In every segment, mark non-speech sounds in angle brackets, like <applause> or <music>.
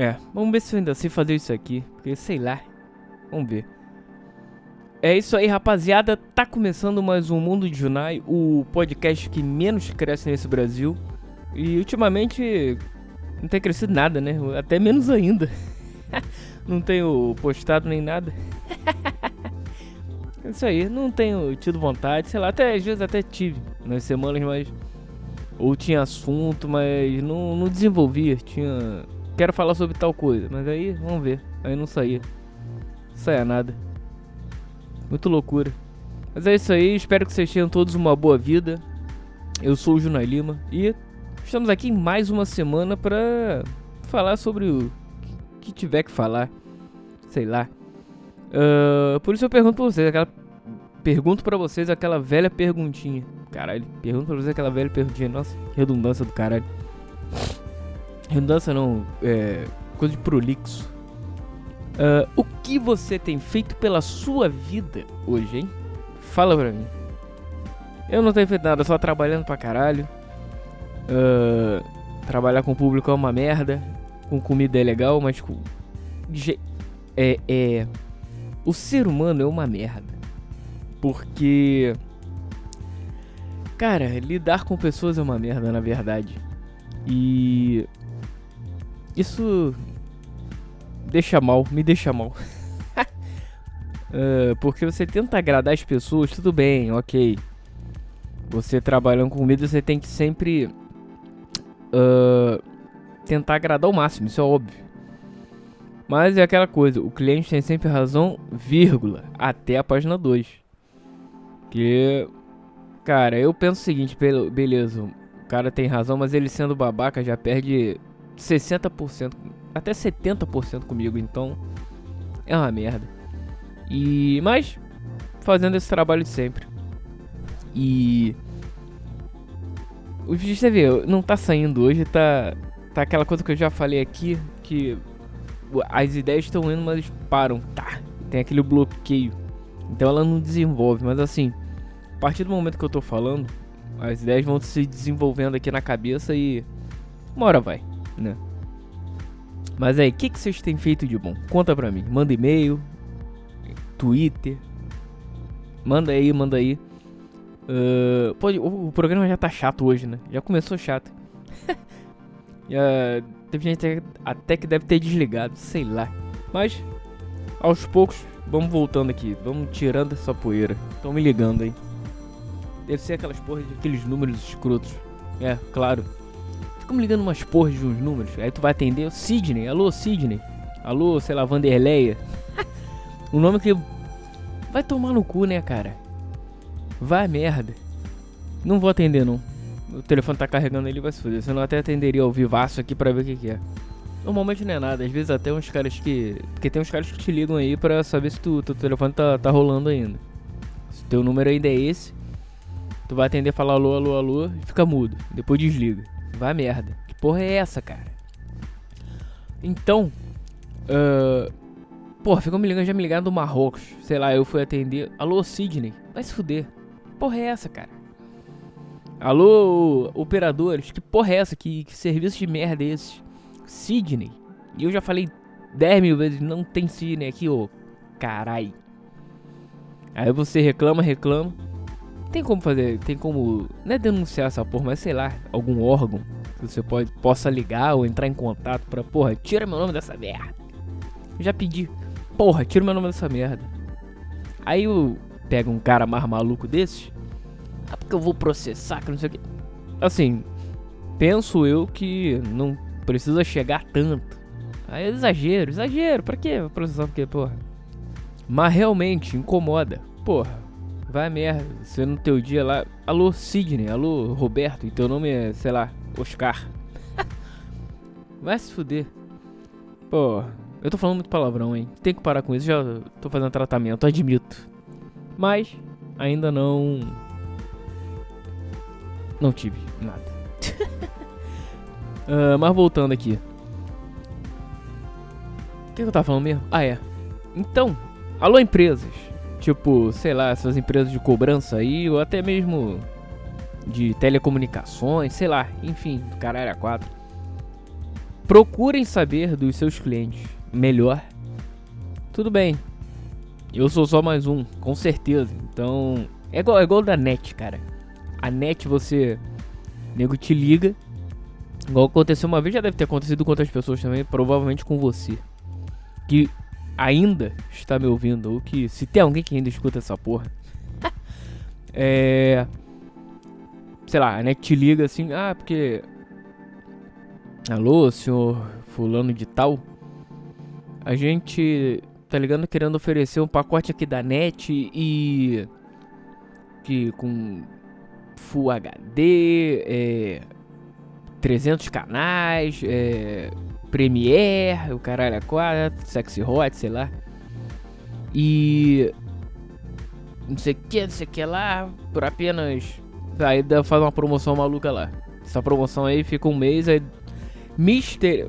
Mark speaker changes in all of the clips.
Speaker 1: É, vamos ver se eu ainda sei fazer isso aqui. Porque sei lá. Vamos ver. É isso aí, rapaziada. Tá começando mais um Mundo de Junai, o podcast que menos cresce nesse Brasil. E ultimamente não tem crescido nada, né? Até menos ainda. <laughs> não tenho postado nem nada. <laughs> é isso aí, não tenho tido vontade, sei lá, até às vezes até tive nas semanas, mas. Ou tinha assunto, mas não, não desenvolvia. Tinha quero falar sobre tal coisa. Mas aí, vamos ver. Aí não saía. Saia nada. Muito loucura. Mas é isso aí, espero que vocês tenham todos uma boa vida. Eu sou o Junai Lima e estamos aqui em mais uma semana para falar sobre o que tiver que falar. Sei lá. Uh, por isso eu pergunto pra vocês, aquela. Pergunto pra vocês aquela velha perguntinha. Caralho, pergunto pra vocês aquela velha perguntinha. Nossa, redundância do caralho. Redundância não, é. Coisa de prolixo. Uh, o que você tem feito pela sua vida hoje, hein? Fala pra mim. Eu não tenho feito nada, só trabalhando pra caralho. Uh, trabalhar com o público é uma merda. Com comida é legal, mas com. É, é. O ser humano é uma merda. Porque. Cara, lidar com pessoas é uma merda, na verdade. E isso deixa mal, me deixa mal. uh, <laughs> porque você tenta agradar as pessoas, tudo bem, ok. Você trabalhando com comida, você tem que sempre uh, tentar agradar o máximo, isso é óbvio. Mas é aquela coisa, o cliente tem sempre razão, vírgula, até a página 2. Que, cara, eu penso o seguinte, beleza, o cara tem razão, mas ele sendo babaca já perde 60%, até 70% comigo, então é uma merda. E mas fazendo esse trabalho de sempre. E o vídeo você vê, não tá saindo hoje, tá tá aquela coisa que eu já falei aqui que as ideias estão indo, mas param, tá? Tem aquele bloqueio. Então ela não desenvolve, mas assim, a partir do momento que eu tô falando, as ideias vão se desenvolvendo aqui na cabeça e uma hora vai né? Mas aí, o que, que vocês têm feito de bom? Conta pra mim. Manda e-mail, Twitter. Manda aí, manda aí. Uh, pode, o, o, programa já tá chato hoje, né? Já começou chato. <laughs> uh, teve gente até, até que deve ter desligado, sei lá. Mas, aos poucos, vamos voltando aqui. Vamos tirando essa poeira. Estão me ligando aí. Deve ser aquelas porras de aqueles números escrotos. É, claro ficam me ligando umas porras de uns números. Aí tu vai atender o Sidney. Alô, Sidney. Alô, sei lá, Vanderleia. <laughs> um nome que. Vai tomar no cu, né, cara? Vai merda. Não vou atender, não. O telefone tá carregando ele vai se foder. Senão até atenderia ao vivaço aqui pra ver o que, que é. Normalmente não é nada. Às vezes até uns caras que. Porque tem uns caras que te ligam aí pra saber se tu, teu telefone tá, tá rolando ainda. Se teu número ainda é esse, tu vai atender, falar alô, alô, alô e fica mudo. Depois desliga. Vai merda. Que porra é essa, cara? Então, uh, porra, ficou me ligando, já me ligaram do Marrocos. Sei lá, eu fui atender. Alô, Sidney. Vai se fuder. Que porra é essa, cara? Alô, operadores. Que porra é essa? Que, que serviço de merda é esse? Sidney. E eu já falei 10 mil vezes, não tem Sidney aqui, ô. Carai. Aí você reclama, reclama. Tem como fazer, tem como, não é denunciar essa porra, mas sei lá, algum órgão que você pode, possa ligar ou entrar em contato pra, porra, tira meu nome dessa merda. Já pedi, porra, tira meu nome dessa merda. Aí eu pego um cara mais maluco desses, ah, porque eu vou processar, que não sei o que. Assim, penso eu que não precisa chegar tanto. Aí é exagero, exagero, pra que processar? Porque, porra. Mas realmente incomoda, porra Vai merda, você no teu dia lá. Alô, Sidney, alô, Roberto, e teu nome é, sei lá, Oscar. <laughs> Vai se fuder. Pô, eu tô falando muito palavrão, hein? Tem que parar com isso, já tô fazendo tratamento, admito. Mas, ainda não. Não tive nada. uh, <laughs> mas voltando aqui. O que, que eu tava falando mesmo? Ah, é. Então, alô, empresas Tipo, sei lá, essas empresas de cobrança aí, ou até mesmo de telecomunicações, sei lá, enfim, do cara era quatro. procurem saber dos seus clientes melhor. Tudo bem. Eu sou só mais um, com certeza. Então, é igual, é igual da net, cara. A net você. Nego te liga. Igual aconteceu uma vez, já deve ter acontecido com outras pessoas também, provavelmente com você. Que ainda está me ouvindo, ou que se tem alguém que ainda escuta essa porra. <laughs> é. Sei lá, a net te liga assim, ah, porque. Alô, senhor fulano de tal. A gente tá ligando querendo oferecer um pacote aqui da net e. Que com Full HD, é, 300 canais, é, Premiere, o caralho é 4, Sexy Hot, sei lá. E. Não sei o que, não sei o que lá, por apenas. Aí faz uma promoção maluca lá. Essa promoção aí fica um mês, aí. Mister.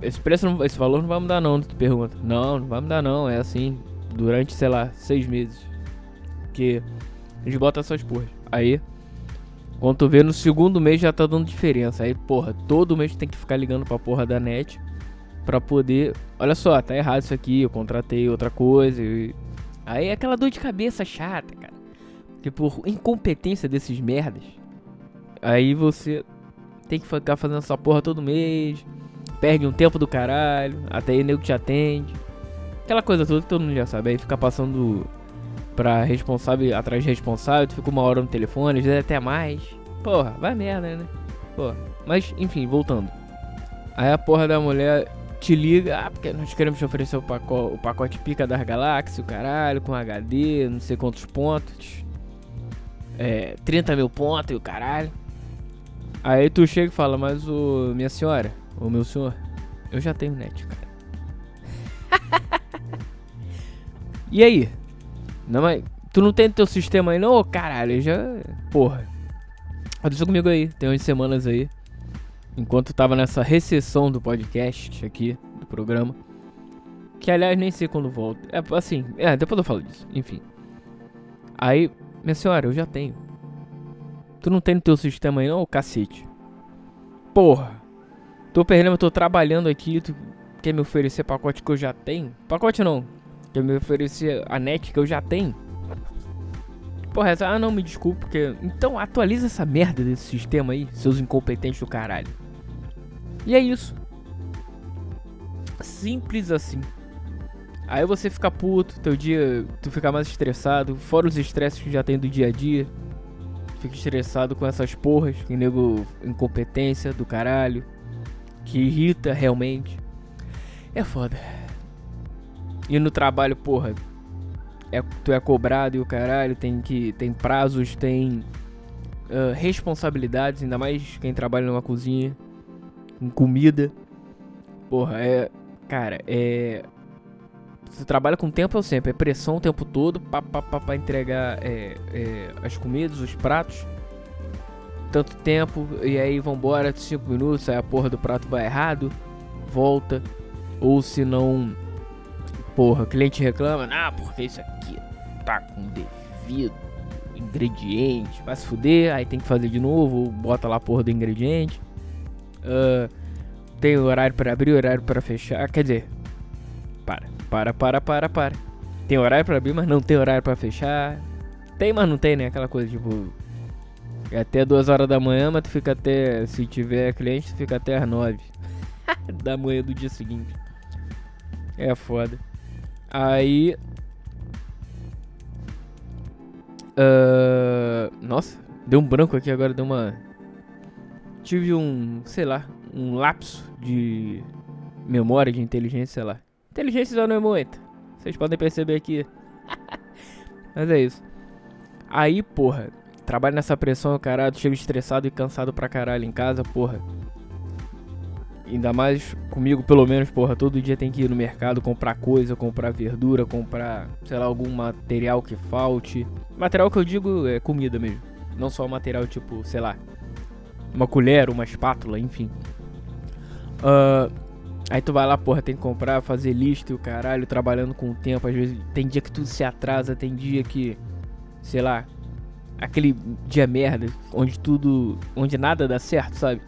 Speaker 1: Esse preço, não, esse valor não vai mudar não, tu pergunta. Não, não vai mudar não, é assim. Durante, sei lá, seis meses. Que a gente bota essas porras. Aí. Quando tu vê no segundo mês já tá dando diferença. Aí, porra, todo mês tem que ficar ligando pra porra da net. Pra poder. Olha só, tá errado isso aqui. Eu contratei outra coisa. E... Aí é aquela dor de cabeça chata, cara. Que por incompetência desses merdas. Aí você tem que ficar fazendo essa porra todo mês. Perde um tempo do caralho. Até aí nego te atende. Aquela coisa toda que todo mundo já sabe. Aí fica passando pra responsável, atrás de responsável, tu fica uma hora no telefone, às vezes até mais. Porra, vai merda, né? Porra. Mas, enfim, voltando. Aí a porra da mulher te liga, ah, porque nós queremos te oferecer o pacote, o pacote pica das galáxias, o caralho, com HD, não sei quantos pontos. É, 30 mil pontos e o caralho. Aí tu chega e fala, mas o minha senhora, o meu senhor, eu já tenho net, cara. <laughs> e aí? Não, mas tu não tem teu sistema aí não? Caralho, já. Porra. Aconteceu comigo aí, tem umas semanas aí. Enquanto tava nessa recessão do podcast aqui, do programa. Que aliás nem sei quando volto. É assim, é, depois eu falo disso. Enfim. Aí, minha senhora, eu já tenho. Tu não tem no teu sistema aí não, cacete? Porra. Tô perdendo, eu tô trabalhando aqui, tu quer me oferecer pacote que eu já tenho? Pacote não, que me oferecer a net que eu já tenho. Porra, essa, ah não, me desculpe, porque. Então atualiza essa merda desse sistema aí, seus incompetentes do caralho. E é isso. Simples assim. Aí você fica puto, teu dia, tu fica mais estressado, fora os estresses que já tem do dia a dia. Fica estressado com essas porras, que nego incompetência do caralho, que irrita realmente. É foda. E no trabalho, porra, é, tu é cobrado e o caralho, tem que. Tem prazos, tem uh, responsabilidades, ainda mais quem trabalha numa cozinha, com comida. Porra, é. Cara, é. Você trabalha com tempo eu sempre, é pressão o tempo todo pra, pra, pra, pra entregar é, é, as comidas, os pratos. Tanto tempo, e aí vambora, 5 minutos, aí a porra do prato vai errado, volta. Ou se não Porra, o cliente reclama, ah, porque isso aqui tá com devido ingrediente, vai se fuder, aí tem que fazer de novo, bota lá a porra do ingrediente. Uh, tem horário para abrir, horário para fechar, quer dizer, para, para, para, para, para. Tem horário para abrir, mas não tem horário para fechar. Tem, mas não tem, né? Aquela coisa tipo. É até duas horas da manhã, mas tu fica até. Se tiver cliente, tu fica até as nove <laughs> da manhã do dia seguinte. É foda. Aí. Uh, nossa, deu um branco aqui agora, deu uma. Tive um, sei lá, um lapso de memória, de inteligência, sei lá. Inteligência já não é muito. Vocês podem perceber aqui. <laughs> Mas é isso. Aí, porra, trabalho nessa pressão, caralho, chego estressado e cansado pra caralho em casa, porra. Ainda mais comigo, pelo menos, porra, todo dia tem que ir no mercado comprar coisa, comprar verdura, comprar, sei lá, algum material que falte. Material que eu digo é comida mesmo. Não só material tipo, sei lá, uma colher, uma espátula, enfim. Uh, aí tu vai lá, porra, tem que comprar, fazer lista e o caralho, trabalhando com o tempo. Às vezes tem dia que tudo se atrasa, tem dia que, sei lá, aquele dia merda, onde tudo, onde nada dá certo, sabe?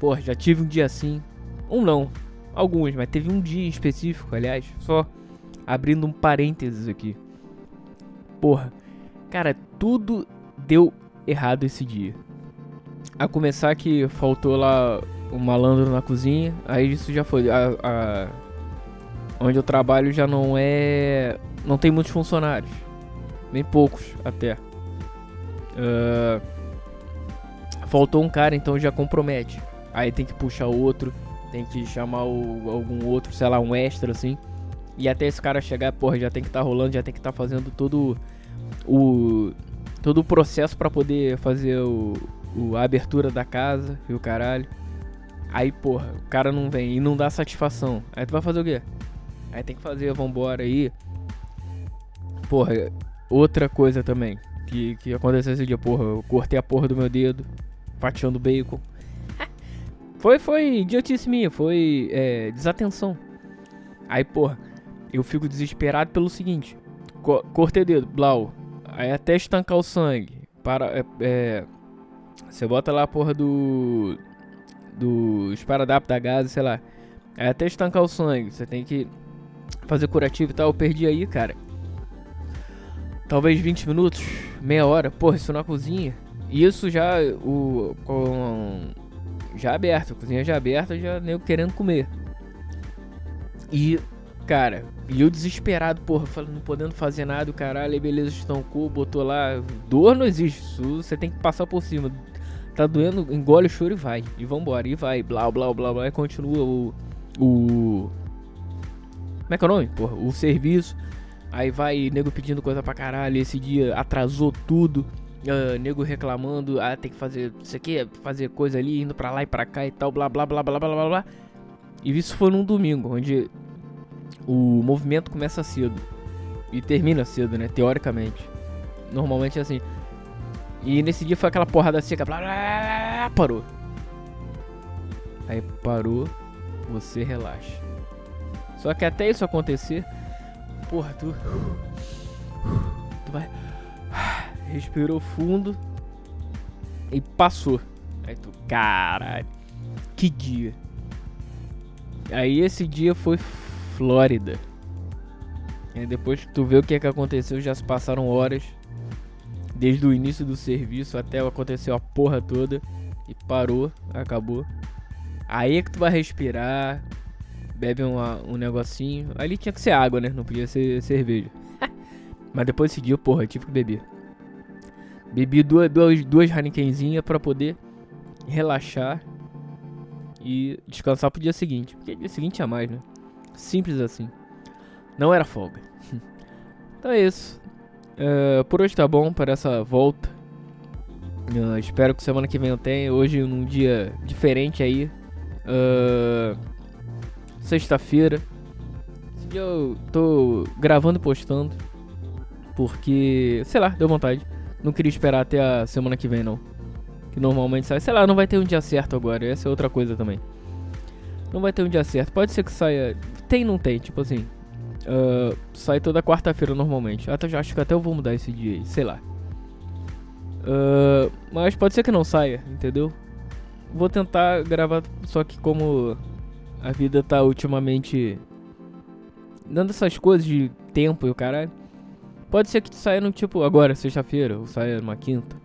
Speaker 1: Pô, já tive um dia assim. Um não, alguns, mas teve um dia específico, aliás, só abrindo um parênteses aqui. Porra, cara, tudo deu errado esse dia. A começar que faltou lá um malandro na cozinha, aí isso já foi. A, a, onde eu trabalho já não é. Não tem muitos funcionários. Bem poucos até. Uh, faltou um cara, então já compromete. Aí tem que puxar outro, tem que chamar o, algum outro, sei lá, um extra assim. E até esse cara chegar, porra, já tem que estar tá rolando, já tem que estar tá fazendo todo o todo o processo para poder fazer o, o, a abertura da casa e o caralho. Aí, porra, o cara não vem e não dá satisfação. Aí tu vai fazer o quê? Aí tem que fazer, vambora aí. Porra, outra coisa também que, que aconteceu esse dia, porra, eu cortei a porra do meu dedo, fatiando bacon. Foi, foi idiotice minha, foi é, desatenção. Aí, porra, eu fico desesperado pelo seguinte: co cortei dedo, blau. Aí até estancar o sangue. Para, é, é, você bota lá a porra do. Do esparadrapo da gás, sei lá. Aí até estancar o sangue. Você tem que fazer curativo e tal. Eu perdi aí, cara. Talvez 20 minutos, meia hora. Porra, isso na cozinha. Isso já o com já aberto, cozinha já aberta, já nem querendo comer. E cara, e eu desesperado, porra, falando, não podendo fazer nada, o caralho, aí beleza, estancou, botou lá. Dor não existe, você tem que passar por cima. Tá doendo, engole o choro e vai. E vambora, e vai, blá blá blá blá, e continua o. O. Como é que é o nome? Porra, o serviço. Aí vai nego pedindo coisa pra caralho. Esse dia atrasou tudo. Uh, nego reclamando, ah, tem que fazer isso aqui, fazer coisa ali, indo pra lá e pra cá e tal, blá blá blá blá blá blá blá. E isso foi num domingo, onde o movimento começa cedo e termina cedo, né? Teoricamente. Normalmente é assim. E nesse dia foi aquela porrada seca, blá, blá, blá, parou. Aí parou, você relaxa. Só que até isso acontecer, porra, tu. Tu vai. Respirou fundo e passou. Aí tu, caralho, que dia. Aí esse dia foi Flórida. E depois que tu vê o que, é que aconteceu, já se passaram horas. Desde o início do serviço até aconteceu a porra toda. E parou, acabou. Aí é que tu vai respirar. Bebe um, um negocinho. Ali tinha que ser água, né? Não podia ser cerveja. <laughs> Mas depois desse dia, porra, eu tive que beber. Bebi duas, duas, duas Heinekenzinhas pra poder relaxar e descansar pro dia seguinte. Porque dia seguinte é mais, né? Simples assim. Não era folga. <laughs> então é isso. Uh, por hoje tá bom para essa volta. Uh, espero que semana que vem eu tenha. Hoje num dia diferente aí. Uh, Sexta-feira. Esse dia eu tô gravando e postando. Porque, sei lá, deu vontade. Não queria esperar até a semana que vem não. Que normalmente sai. Sei lá, não vai ter um dia certo agora. Essa é outra coisa também. Não vai ter um dia certo. Pode ser que saia tem não tem, tipo assim. Uh, sai toda quarta-feira normalmente. Até já acho que até eu vou mudar esse dia aí, sei lá. Uh, mas pode ser que não saia, entendeu? Vou tentar gravar, só que como a vida tá ultimamente dando essas coisas de tempo e o caralho. Pode ser que saia no tipo agora, sexta-feira, ou saia numa quinta.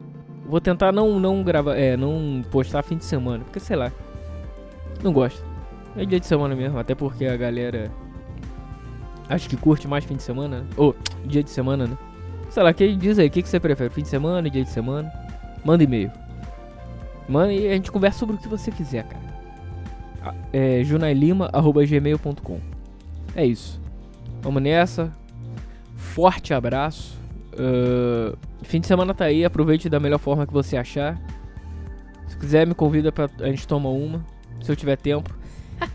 Speaker 1: Vou tentar não não gravar, é, não postar fim de semana, porque sei lá. Não gosto. É dia de semana mesmo, até porque a galera acho que curte mais fim de semana, né? Ou dia de semana, né? Sei lá, que diz aí, o que, que você prefere? Fim de semana, dia de semana? Manda e-mail. Manda e a gente conversa sobre o que você quiser, cara. É junailima.gmail.com É isso. Vamos nessa. Forte abraço. Uh, fim de semana tá aí, aproveite da melhor forma que você achar. Se quiser, me convida pra a gente tomar uma. Se eu tiver tempo. <laughs>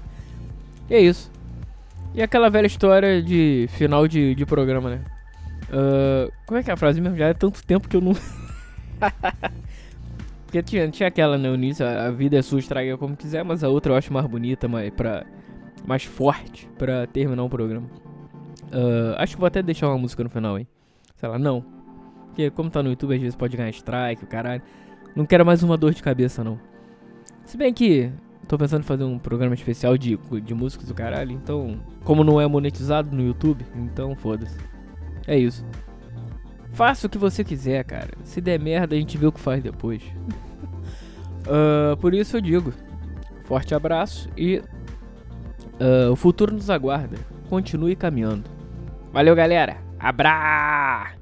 Speaker 1: E é isso. E aquela velha história de final de, de programa, né? Uh, como é que é a frase mesmo? Já é tanto tempo que eu não. <laughs> Porque tinha, tinha aquela no início, a vida é sua, estraga como quiser, mas a outra eu acho mais bonita, mais, pra, mais forte pra terminar o programa. Uh, acho que vou até deixar uma música no final, hein? Sei lá, não. Porque como tá no YouTube, às vezes pode ganhar strike, o caralho. Não quero mais uma dor de cabeça, não. Se bem que Tô pensando em fazer um programa especial de, de músicas do caralho, então. Como não é monetizado no YouTube, então foda-se. É isso. Faça o que você quiser, cara. Se der merda, a gente vê o que faz depois. uh, <laughs> por isso eu digo: forte abraço e. Uh, o futuro nos aguarda. Continue caminhando. Valeu, galera. Abra!